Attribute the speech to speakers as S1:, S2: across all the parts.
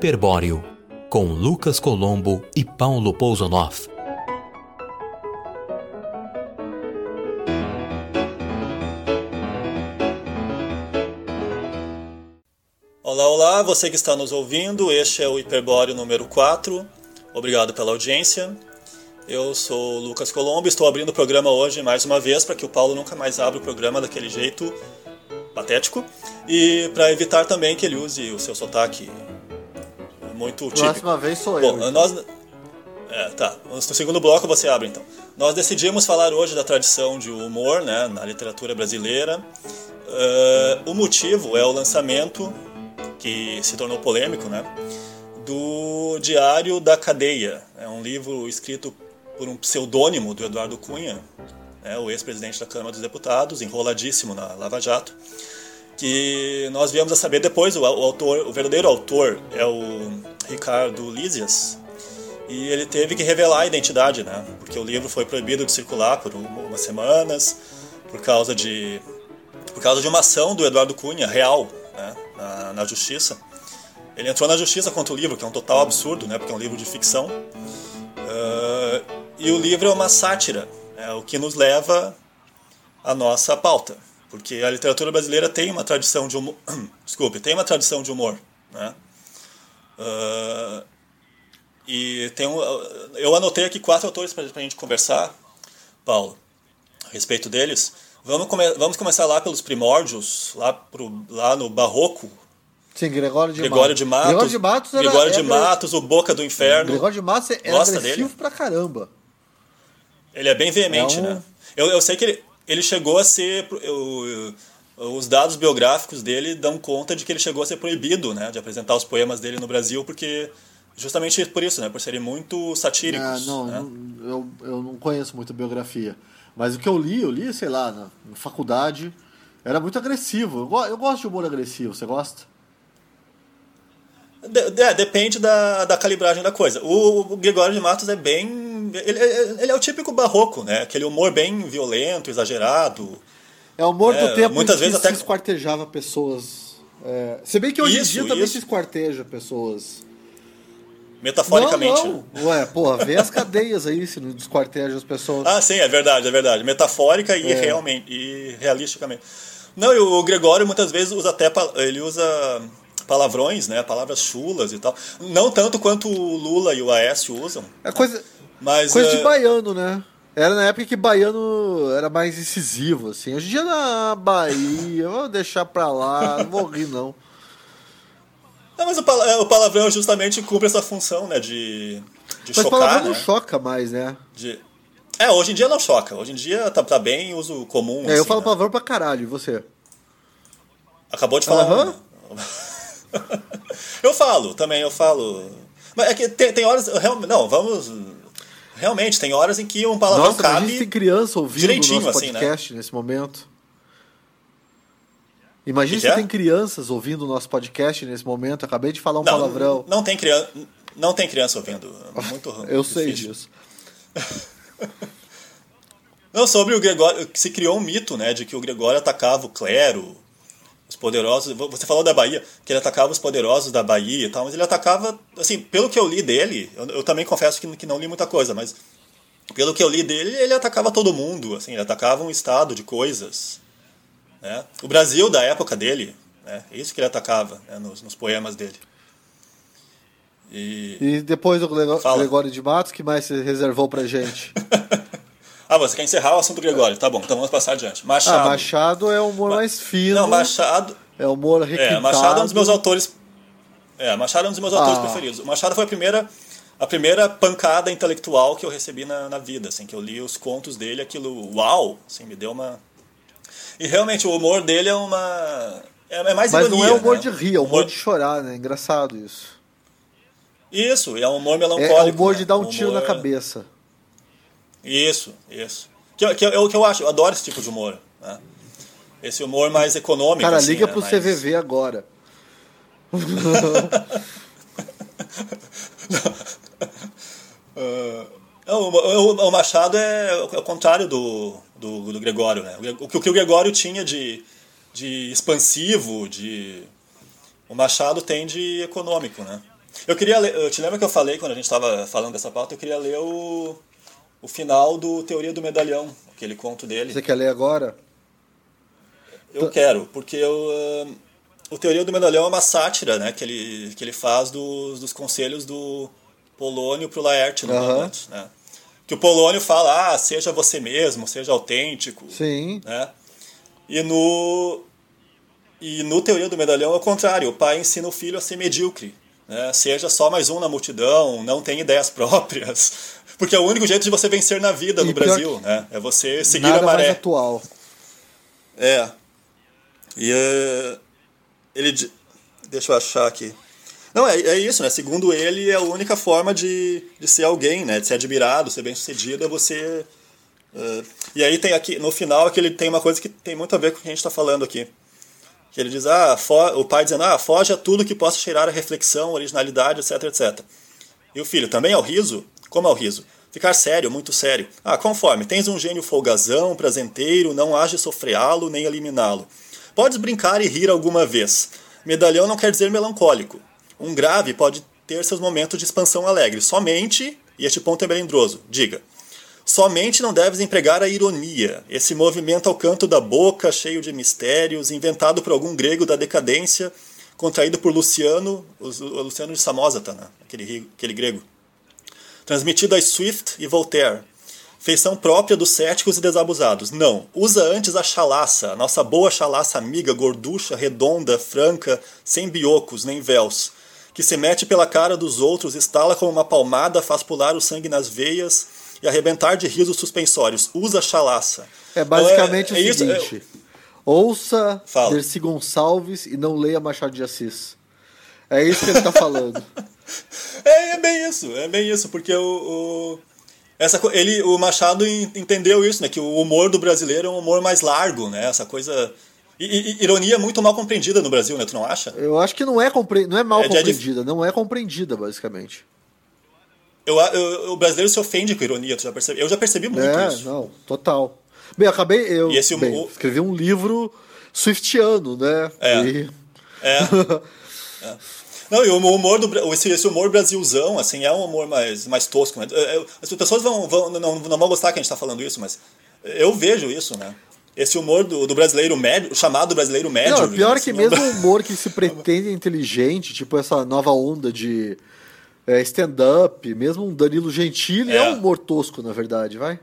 S1: Hiperbóreo, com Lucas Colombo e Paulo Pousonoff.
S2: Olá, olá, você que está nos ouvindo, este é o Hiperbóreo número 4. Obrigado pela audiência. Eu sou o Lucas Colombo, estou abrindo o programa hoje mais uma vez para que o Paulo nunca mais abra o programa daquele jeito patético e para evitar também que ele use o seu sotaque muito típico.
S3: Próxima vez sou eu.
S2: Bom, então. nós é, tá. No segundo bloco você abre então. Nós decidimos falar hoje da tradição de humor, né, na literatura brasileira. Uh, o motivo é o lançamento que se tornou polêmico, né, do Diário da Cadeia. É um livro escrito por um pseudônimo do Eduardo Cunha, né, o ex-presidente da Câmara dos Deputados, enroladíssimo na Lava Jato que nós viemos a saber depois, o, autor, o verdadeiro autor é o Ricardo Lísias, e ele teve que revelar a identidade, né? Porque o livro foi proibido de circular por umas semanas, por causa de, por causa de uma ação do Eduardo Cunha, real, né? na, na justiça. Ele entrou na justiça contra o livro, que é um total absurdo, né? Porque é um livro de ficção. Uh, e o livro é uma sátira, é o que nos leva à nossa pauta porque a literatura brasileira tem uma tradição de humor, desculpe, tem uma tradição de humor, né? Uh, e tem um, eu anotei aqui quatro autores para a gente conversar, Paulo, a respeito deles. Vamos, come, vamos começar lá pelos primórdios, lá, pro, lá no Barroco.
S3: Sim, Gregório de
S2: Gregório
S3: Matos.
S2: De Matos
S3: Gregório de Matos, era,
S2: Gregório de Matos o Boca do Inferno.
S3: Gregório de Matos
S2: Gosta
S3: agressivo
S2: dele?
S3: pra caramba.
S2: Ele é bem veemente,
S3: É um-
S2: né? Eu, eu sei que ele, ele chegou a ser. eu- os dados biográficos dele dão conta de que ele chegou a ser proibido né, de apresentar os poemas dele no Brasil, porque. Justamente por isso, né? Por serem muito satíricos.
S3: Ah, não,
S2: né?
S3: não, eu, eu não conheço muito a biografia. Mas o que eu li, eu li, sei lá, na, na faculdade, era muito agressivo. Eu, eu gosto de humor agressivo, você gosta?
S2: De- de- depende da, da calibragem da coisa. O, o Gregório de Matos é bem. Ele, ele é o típico barroco, né? Aquele humor bem violento, exagerado.
S3: É o humor
S2: É,
S3: do tempo
S2: muitas vezes
S3: que
S2: até-
S3: se esquartejava pessoas. É, se bem que hoje
S2: Isso,
S3: em dia também
S2: isso.
S3: se esquarteja pessoas.
S2: Metaforicamente.
S3: Não, não. Ué, porra, vê as cadeias aí se não desquarteja as pessoas.
S2: Ah, sim, é verdade, é verdade. Metafórica e,
S3: É.
S2: realmente, e realisticamente. Não, e o Gregório muitas vezes usa até ele usa palavrões, né? Palavras chulas e tal. Não tanto quanto o Lula e o Aécio usam,
S3: É coisa,
S2: mas
S3: coisa
S2: é,
S3: de baiano, né? Era na época que baiano era mais incisivo, assim. Hoje em dia na Bahia, vou deixar pra lá, não vou rir, não.
S2: Não, mas o, pala- é, o palavrão justamente cumpre essa função, né? De, de
S3: Mas
S2: chocar,
S3: palavrão
S2: né?
S3: não choca mais, né?
S2: De- É, hoje em dia não choca. Hoje em dia tá, tá bem uso comum.
S3: É, eu
S2: assim,
S3: falo
S2: né?
S3: palavrão pra caralho, e você?
S2: Acabou de falar. Um, né? eu falo, também eu falo. Mas é que tem, tem horas. Não, vamos. Realmente, tem horas em que um palavrão
S3: Nossa, mas a
S2: cabe.
S3: gente tem criança ouvindo o
S2: direitinho,
S3: nosso
S2: assim, né?
S3: podcast nesse momento. Imagina
S2: Que
S3: se
S2: que é?
S3: tem crianças ouvindo o nosso podcast nesse momento. Acabei de falar um
S2: não,
S3: palavrão.
S2: Não tem criança. Não tem criança ouvindo. Muito
S3: Eu sei
S2: difícil.
S3: disso.
S2: Não, sobre o Gregório, se criou um mito, né, de que o Gregório atacava o clero, os poderosos. Você falou da Bahia, que ele atacava os poderosos da Bahia e tal, mas ele atacava, assim, pelo que eu li dele, eu, eu também confesso que, que não li muita coisa, mas pelo que eu li dele, ele atacava todo mundo, assim, ele atacava um estado de coisas, né? O Brasil da época dele, né, é isso que ele atacava né, nos, nos poemas dele. E
S3: E depois
S2: Fala.
S3: Gregório de Matos, que mais você reservou pra gente?
S2: ah, você quer encerrar o assunto Gregório? Tá bom, então vamos passar adiante. Machado.
S3: Ah, Machado é o humor mais fino.
S2: Não, Machado.
S3: É o humor requintado.
S2: É, Machado é um dos meus autores. É, Machado é um dos meus autores
S3: Ah.
S2: preferidos. O Machado foi a primeira, a primeira pancada intelectual que eu recebi na, na vida, assim, que eu li os contos dele, aquilo, uau, assim, me deu uma. E realmente o humor dele é uma. É, é mais
S3: Mas
S2: ironia,
S3: não é humor
S2: né?
S3: de rir, é humor de chorar, né? Engraçado isso.
S2: Isso, é um humor
S3: É,
S2: melancólico.
S3: é humor
S2: né?
S3: de dar um
S2: Um
S3: tiro na
S2: humor-
S3: cabeça.
S2: Isso, isso. Que, que é o que eu acho, eu adoro esse tipo de humor. Né? Esse humor mais econômico.
S3: Cara,
S2: assim,
S3: liga
S2: né?
S3: pro
S2: mais-
S3: CVV agora.
S2: O, o- Machado é, o- é o contrário do, do, do Gregório, né? O, que- o Gregório tinha de, de expansivo, de. O Machado tem de econômico, né? Eu queria ler, eu te lembra que eu falei quando a gente estava falando dessa pauta, eu queria ler o, o final do Teoria do Medalhão, aquele conto dele.
S3: Você quer ler agora?
S2: Eu quero, porque eu, uh, o Teoria do Medalhão é uma sátira né, que, ele, que ele faz dos, dos conselhos do Polônio para o Laerte no. Hamlet, né? Que o Polônio fala, ah, seja você mesmo, seja autêntico.
S3: Sim.
S2: Né? E no e no Teoria do Medalhão é o contrário, o pai ensina o filho a ser medíocre, né? Seja só mais um na multidão, não tem ideias próprias, porque é o único jeito de você vencer na vida
S3: E
S2: no Brasil, né? É você seguir
S3: Nada
S2: a maré.
S3: mais atual.
S2: É. E é, ele. Deixa eu achar aqui. Não, é, é isso, né? Segundo ele, é a única forma de, de ser alguém, né? De ser admirado, ser bem sucedido, é você. é, e aí tem aqui, no final, é que ele tem uma coisa que tem muito a ver com o que a gente está falando aqui. Que ele diz, ah, o pai dizendo, ah, foge a tudo que possa cheirar a reflexão, originalidade, etc, etc. E o filho, também ao riso? Como ao riso? Ficar sério, muito sério. Ah, conforme, tens um gênio folgazão, prazenteiro, não age sofreá-lo nem eliminá-lo. Podes brincar e rir alguma vez. Medalhão não quer dizer melancólico. Um grave pode ter seus momentos de expansão alegre. Somente, e este ponto é melindroso, diga. Somente não deves empregar a ironia, esse movimento ao canto da boca, cheio de mistérios, inventado por algum grego da decadência, contraído por Luciano, o o Luciano de Samosata, né? aquele, aquele grego. Transmitido a Swift e Voltaire. Feição própria dos céticos e desabusados. Não, usa antes a chalaça, a nossa boa chalaça amiga, gorducha, redonda, franca, sem biocos nem véus, que se mete pela cara dos outros, estala como uma palmada, faz pular o sangue nas veias e arrebentar de risos suspensórios. Usa a chalaça.
S3: É basicamente
S2: Então, é- é
S3: o
S2: isso, é-
S3: seguinte: ouça
S2: Fala.
S3: Dercy Gonçalves e não leia Machado de Assis. É isso que ele tá falando.
S2: É, é bem isso, é bem isso, porque o, o- essa, ele, o Machado en- entendeu isso, né? Que o humor do brasileiro é um humor mais largo, né? Essa coisa. E, e- e ironia muito mal compreendida no Brasil, né? Tu não acha?
S3: Eu acho que não é, compre... não é mal
S2: É de- é de-
S3: compreendida, não é compreendida, basicamente.
S2: Eu, eu- o brasileiro se ofende com ironia, tu já percebe? Eu já percebi muito
S3: é,
S2: isso.
S3: não, total. Bem, eu acabei. Eu
S2: E esse
S3: bem, escrevi um livro swiftiano, né?
S2: É.
S3: E-
S2: É. É. Não, e o humor do esse, esse humor brasilzão, assim, é um humor mais, mais tosco, né? É, é, As pessoas vão, vão- não, não vão gostar que a gente está falando isso, mas eu vejo isso, né? Esse humor do, do brasileiro médio, chamado brasileiro médio.
S3: Não, pior
S2: assim,
S3: que mesmo o humor que se pretende inteligente, tipo essa nova onda de é, stand-up, mesmo um Danilo Gentili é.
S2: É.
S3: um humor tosco, na verdade, vai?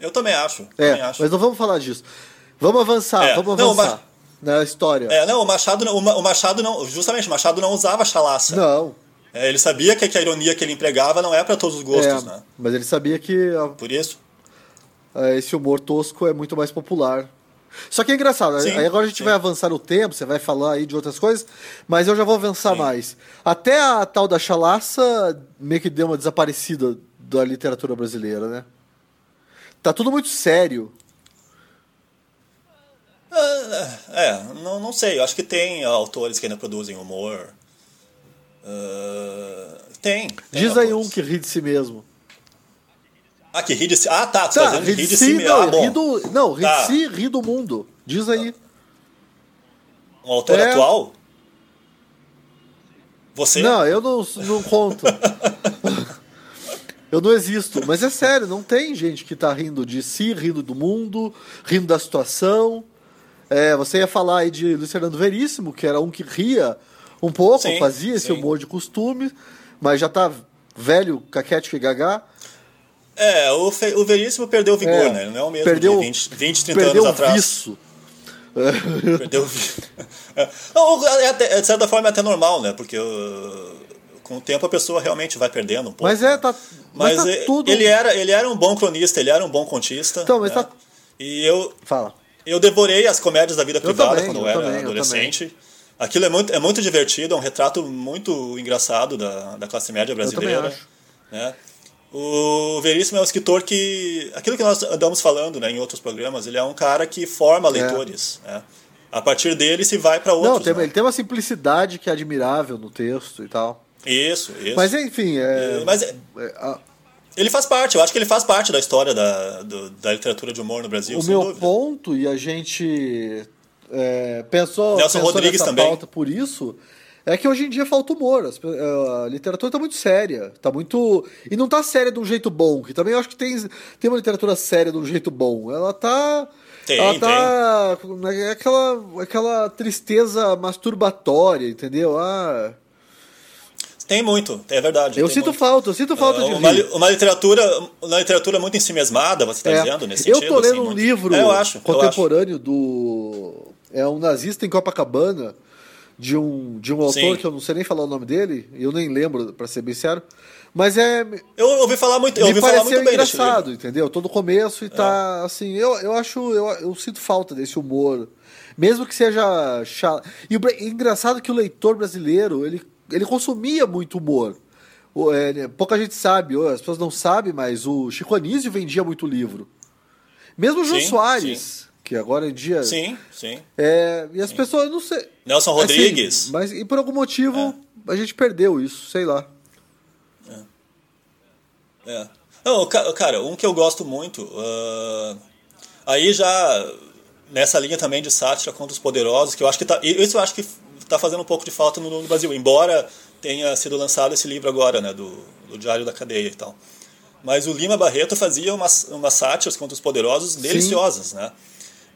S2: Eu também acho.
S3: É,
S2: também acho.
S3: mas não vamos falar disso. Vamos avançar,
S2: É,
S3: vamos
S2: não,
S3: avançar na história.
S2: É, não, o Machado, não- o o Machado não, justamente, o Machado não usava chalaça.
S3: Não,
S2: É, ele sabia que, que a ironia que ele empregava não é para todos os gostos,
S3: é,
S2: né?
S3: mas ele sabia que a-
S2: Por isso.
S3: a- esse humor tosco é muito mais popular. Só que é engraçado,
S2: Sim,
S3: aí agora a gente
S2: sim.
S3: vai avançar no tempo, você vai falar aí de outras coisas, mas eu já vou avançar
S2: Sim.
S3: mais. Até a tal da chalaça meio que deu uma desaparecida da literatura brasileira, né? Tá tudo muito sério.
S2: É, não, não sei. Eu acho que tem autores que ainda produzem humor. Ah, tem. tem
S3: Diz aí
S2: autores.
S3: um que ri de si mesmo.
S2: Ah, que ri de si. Ah, tá. Tu
S3: Tá,
S2: tá dizendo
S3: ri
S2: ri
S3: de
S2: de
S3: si,
S2: si mesmo.
S3: não,
S2: Ah, bom.
S3: ri do, não, ri
S2: Tá.
S3: de si, ri do mundo. Diz aí.
S2: Um autor
S3: É.
S2: atual? Você?
S3: Não, eu não, não conto. eu não existo. Mas é sério, não tem gente que tá rindo de si, rindo do mundo, rindo da situação. É, você ia falar aí de Luiz Fernando Veríssimo, que era um que ria um pouco,
S2: Sim,
S3: fazia esse
S2: sim.
S3: humor de costume, mas já tá velho, caquético e gagá.
S2: É, o, Fe- o Veríssimo perdeu o vigor,
S3: É,
S2: né? Ele não é o mesmo
S3: perdeu,
S2: de 20, 20 30
S3: perdeu
S2: anos atrás.
S3: viço.
S2: Perdeu o vi- É. É de certa forma é até normal, né? Porque uh, com o tempo a pessoa realmente vai perdendo um pouco.
S3: Mas é, tá, mas
S2: Mas
S3: tá
S2: e-
S3: tudo...
S2: ele, era, ele era um bom cronista, ele era um bom contista.
S3: Então, mas
S2: né?
S3: tá-
S2: E eu,
S3: Fala.
S2: Eu devorei as comédias da vida privada
S3: também,
S2: quando eu,
S3: eu
S2: era
S3: também, eu
S2: adolescente. Aquilo é muito, é muito divertido, é um retrato muito engraçado da, da classe média brasileira. Né? O Veríssimo é um escritor que. Aquilo que nós andamos falando né, em outros programas, ele é um cara que forma leitores. Né? A partir dele se vai para outros.
S3: Não, tem,
S2: né?
S3: ele tem uma simplicidade que é admirável no texto e tal.
S2: Isso, isso.
S3: Mas enfim, é,
S2: É, mas é-
S3: é, a-
S2: ele faz parte, eu acho que ele faz parte da história da, do- da literatura de humor no Brasil.
S3: o meu
S2: dúvida.
S3: ponto, e a gente é, pensou,
S2: Nelson
S3: pensou
S2: Rodrigues também.
S3: pauta por isso, É que hoje em dia falta humor. A literatura tá muito séria. Tá muito. E não tá séria de um jeito bom. Que também eu acho que tem, tem uma literatura séria de um jeito bom. Ela tá.
S2: Tem,
S3: ela tá. É aquela, aquela tristeza masturbatória, entendeu? Ah.
S2: Tem muito, é verdade.
S3: Eu sinto
S2: muito.
S3: falta, eu sinto falta
S2: Ah,
S3: de
S2: uma, uma literatura, uma literatura muito ensimesmada, você está
S3: É.
S2: dizendo, nesse
S3: eu
S2: sentido?
S3: tô lendo
S2: assim,
S3: um
S2: muito-
S3: livro
S2: É, eu acho, eu acho.
S3: contemporâneo do. É um nazista em Copacabana, de um, de um autor
S2: Sim.
S3: que eu não sei nem falar o nome dele, eu nem lembro, pra ser bem sincero. Mas é.
S2: Eu ouvi falar muito, eu ouvi falar muito bem
S3: engraçado, entendeu? Todo começo e tá assim. Eu, eu acho. Eu, eu sinto falta desse humor. Mesmo que seja chato. E o engraçado que o leitor brasileiro, ele, ele consumia muito humor. É, né, pouca gente sabe, as pessoas não sabem, mas o Chico Anísio vendia muito livro. Mesmo o Jô
S2: Sim,
S3: Soares, que agora em dia.
S2: Sim, sim.
S3: É, e as pessoas, eu não sei.
S2: Nelson
S3: Assim,
S2: Rodrigues.
S3: mas e por algum motivo a gente perdeu isso, sei lá.
S2: É. Não, ca- cara, um que eu gosto muito, ah, aí já nessa linha também de sátira contra os poderosos, que eu acho que tá, isso eu acho que tá fazendo um pouco de falta no, no Brasil, embora tenha sido lançado esse livro agora, né, do, do Diário da Cadeia e tal. Mas o Lima Barreto fazia umas, umas sátiras contra os poderosos deliciosas, né?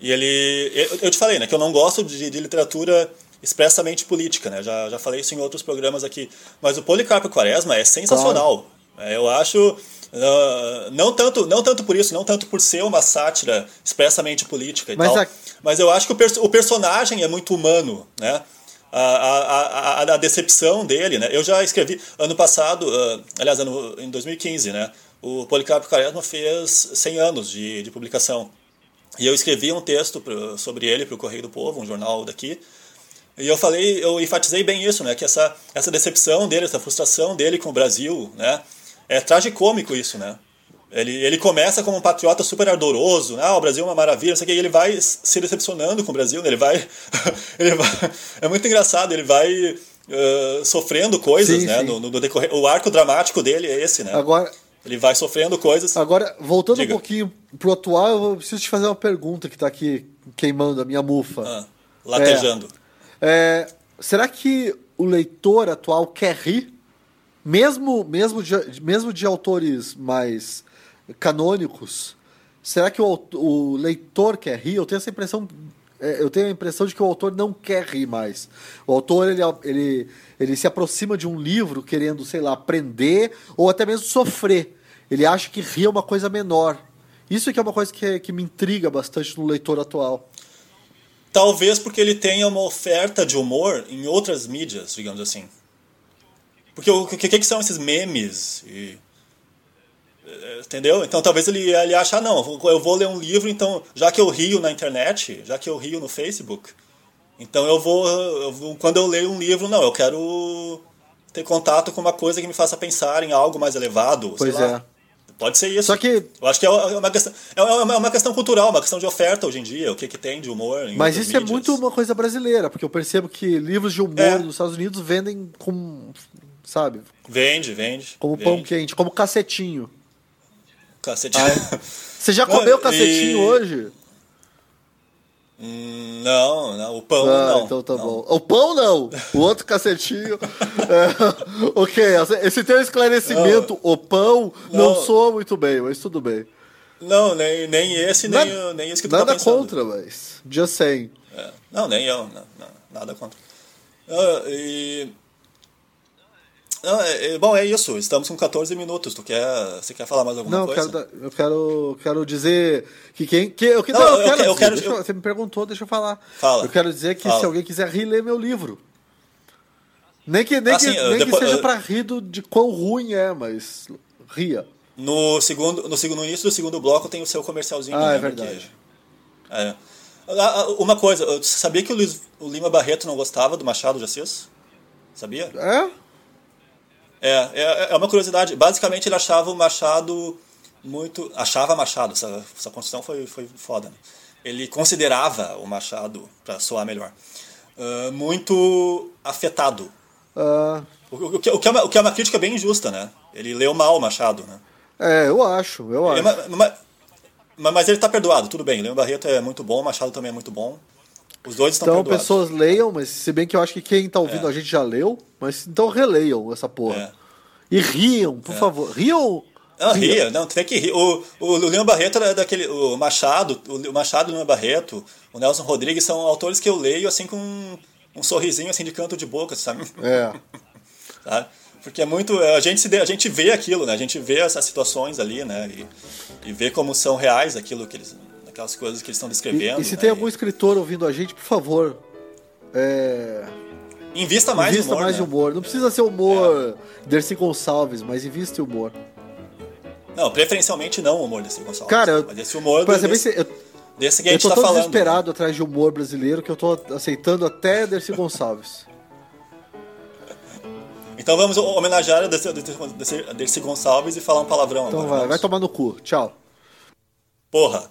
S2: E ele, eu, eu te falei, né, que eu não gosto de, de literatura expressamente política, né? Já, já falei isso em outros programas aqui. Mas o Policarpo Quaresma é sensacional. É, Eu acho ah, não tanto não tanto por isso, não tanto por ser uma sátira expressamente política e
S3: Mas
S2: tal.
S3: a-
S2: Mas eu acho que o, perso- o personagem é muito humano, né? A, a, a, a decepção dele, né? Eu já escrevi ano passado, ah, aliás, ano, em 2015, né? O Policarpo Quaresma fez 100 anos de, de publicação. E eu escrevi um texto pro- sobre ele para o Correio do Povo, um jornal daqui. E eu falei, eu enfatizei bem isso, né? Que essa, essa decepção dele, essa frustração dele com o Brasil, né? É tragicômico isso, né? Ele, ele começa como um patriota super ardoroso, né? Ah, o Brasil é uma maravilha, não sei o que, e ele vai se decepcionando com o Brasil, né? Ele vai, ele vai... É muito engraçado, ele vai eh, sofrendo coisas,
S3: Sim,
S2: né?
S3: sim.
S2: No, no decorrer, o arco dramático dele é esse, né?
S3: Agora,
S2: Ele vai sofrendo coisas.
S3: Agora, voltando
S2: Diga.
S3: um pouquinho pro atual, eu preciso te fazer uma pergunta que tá aqui queimando a minha mufa.
S2: ah, latejando.
S3: É, será que o leitor atual quer rir? Mesmo, mesmo, de, mesmo de autores mais canônicos, será que o, o leitor quer rir? Eu tenho essa impressão. é, Eu tenho a impressão de que o autor não quer rir mais. O autor ele, ele, ele se aproxima de um livro querendo, sei lá, aprender ou até mesmo sofrer. Ele acha que rir é uma coisa menor. Isso que é uma coisa que, que me intriga bastante no leitor atual.
S2: Talvez porque ele tenha uma oferta de humor em outras mídias, digamos assim. Porque o que, que, que são esses memes? E, entendeu? Então talvez ele, ele ache, ah, não, eu vou ler um livro, então, já que eu rio na internet, já que eu rio no Facebook, então eu vou, eu vou- quando eu leio um livro, não, eu quero ter contato com uma coisa que me faça pensar em algo mais elevado.
S3: Pois
S2: sei lá.
S3: é.
S2: Pode ser isso.
S3: Só que
S2: Eu acho que é uma questão, é uma, é uma questão cultural, uma questão de oferta hoje em dia, o que, que tem de humor.
S3: Mas isso é
S2: mídias.
S3: muito uma coisa brasileira, porque eu percebo que livros de humor
S2: É.
S3: nos Estados Unidos vendem com, sabe,
S2: Vende, vende.
S3: como
S2: vende.
S3: pão quente, como cacetinho.
S2: Cacetinho.
S3: Você já
S2: Não,
S3: comeu
S2: e-
S3: cacetinho hoje?
S2: Hum, não, não, o pão
S3: Ah,
S2: não.
S3: então tá
S2: não.
S3: bom. O pão não, o outro cacetinho. É, ok, esse teu esclarecimento, o pão, não,
S2: Não.
S3: soa muito bem, mas tudo bem.
S2: Não, nem, nem esse, nem,
S3: Nada-
S2: nem esse que tu tá
S3: Nada
S2: pensando.
S3: contra, mas just saying.
S2: É. Não, nem eu, não, não, nada contra. Ah, e... Não, é- é- bom, é isso. Estamos com 14 minutos. Tu quer, você quer falar mais alguma
S3: Não,
S2: coisa?
S3: dar- eu quero, quero dizer que quem. Que, eu, que,
S2: Não,
S3: não, eu
S2: eu
S3: quero,
S2: que- eu quero-
S3: eu- Você me perguntou, deixa eu falar.
S2: Fala.
S3: Eu quero dizer que
S2: Fala.
S3: se alguém quiser lê meu livro. Nem que, nem
S2: Ah,
S3: que, nem
S2: depois-
S3: que seja pra rir do, de quão ruim é, mas ria.
S2: No, segundo, no, segundo, no início do segundo bloco tem o seu comercialzinho.
S3: Ah, é verdade.
S2: que- É. Ah, ah, Uma coisa, você sabia que o, Luiz- o Lima Barreto não gostava do Machado de Assis? Sabia?
S3: É?
S2: É, é, é uma curiosidade. Basicamente, ele achava o Machado muito. Achava Machado, essa, essa construção foi, foi foda. Né? Ele considerava o Machado, para soar melhor, ah, muito afetado.
S3: Ah,
S2: O, o que, o, que é uma, o que é uma crítica bem injusta, né? Ele leu mal o Machado, né?
S3: é, eu acho, eu acho.
S2: ma- ma- ma- mas ele tá perdoado, tudo bem. Lima Barreto é muito bom, Machado também é muito bom. Os dois estão
S3: Então,
S2: perdoados.
S3: pessoas leiam, mas se bem que eu acho que quem tá ouvindo
S2: É.
S3: a gente já leu, mas então releiam essa porra.
S2: É.
S3: E riam, por favor. Riam.
S2: Não, ria, não, tem que rir. O, o Leon Barreto era daquele. O Machado, o Machado o Leon Barreto, o Nelson Rodrigues são autores que eu leio assim com um, um sorrisinho assim de canto de boca, sabe?
S3: É.
S2: Tá? Porque é muito. A gente, se a gente vê aquilo, né? A gente vê essas situações ali, né? E, e vê como são reais aquilo que eles. Aquelas coisas que eles estão
S3: E,
S2: descrevendo.
S3: e se
S2: né?
S3: tem algum escritor ouvindo a gente, por favor, é,
S2: Invista mais
S3: invista
S2: humor.
S3: mais
S2: né?
S3: humor. Não precisa ser humor Dercy Gonçalves, mas invista em humor.
S2: Não, preferencialmente não o humor desse Gonçalves.
S3: Cara, eu-
S2: Mas esse humor
S3: Pra
S2: do, desse,
S3: eu,
S2: desse que a
S3: eu
S2: gente
S3: tô
S2: tá
S3: tão
S2: falando.
S3: desesperado atrás de humor brasileiro que eu tô aceitando até Dercy Gonçalves.
S2: Então vamos homenagear a Dercy, Dercy- Dercy Gonçalves e falar um palavrão
S3: Então
S2: agora.
S3: vai,
S2: vamos?
S3: vai tomar no cu. Tchau.
S2: Porra.